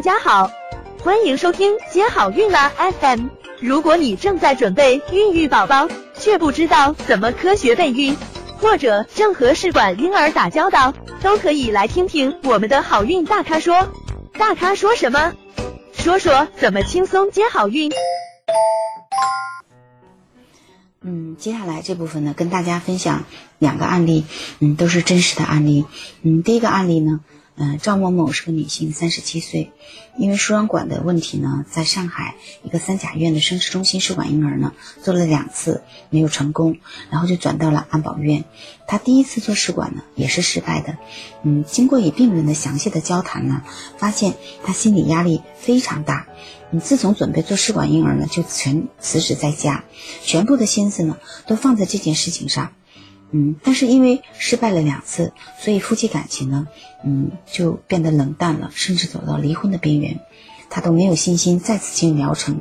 大家好，欢迎收听接好运啦 FM。如果你正在准备孕育宝宝，却不知道怎么科学备孕，或者正和试管婴儿打交道，都可以来听听我们的好运大咖说。大咖说什么？说说怎么轻松接好运。嗯，接下来这部分呢，跟大家分享两个案例，嗯，都是真实的案例。嗯，第一个案例呢。嗯，赵某某是个女性，三十七岁，因为输卵管的问题呢，在上海一个三甲医院的生殖中心试管婴儿呢做了两次没有成功，然后就转到了安保院。她第一次做试管呢也是失败的。嗯，经过与病人的详细的交谈呢，发现她心理压力非常大。嗯，自从准备做试管婴儿呢，就全辞职在家，全部的心思呢都放在这件事情上。嗯，但是因为失败了两次，所以夫妻感情呢，嗯，就变得冷淡了，甚至走到离婚的边缘，他都没有信心再次进入疗程。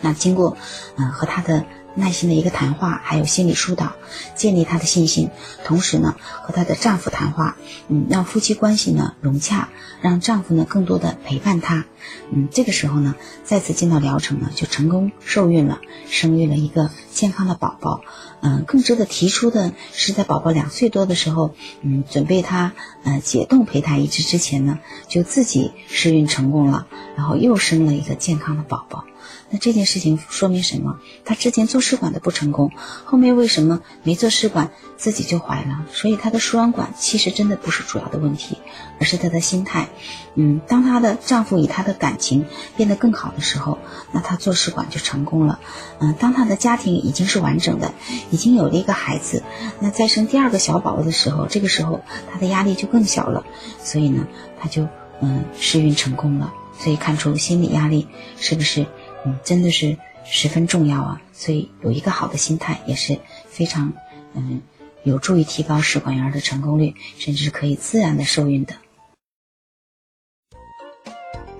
那经过，嗯，和他的。耐心的一个谈话，还有心理疏导，建立她的信心。同时呢，和她的丈夫谈话，嗯，让夫妻关系呢融洽，让丈夫呢更多的陪伴她。嗯，这个时候呢，再次进到疗程呢，就成功受孕了，生育了一个健康的宝宝。嗯，更值得提出的是，在宝宝两岁多的时候，嗯，准备她呃解冻胚胎移植之前呢，就自己试孕成功了，然后又生了一个健康的宝宝。那这件事情说明什么？她之前做试管的不成功，后面为什么没做试管自己就怀了？所以她的输卵管其实真的不是主要的问题，而是她的心态。嗯，当她的丈夫与她的感情变得更好的时候，那她做试管就成功了。嗯，当她的家庭已经是完整的，已经有了一个孩子，那再生第二个小宝宝的时候，这个时候她的压力就更小了。所以呢，她就嗯试孕成功了。所以看出心理压力是不是？嗯，真的是十分重要啊！所以有一个好的心态也是非常，嗯，有助于提高试管婴儿的成功率，甚至可以自然的受孕的。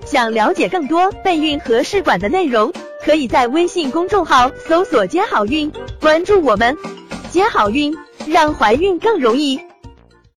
想了解更多备孕和试管的内容，可以在微信公众号搜索“接好运”，关注我们，接好运，让怀孕更容易。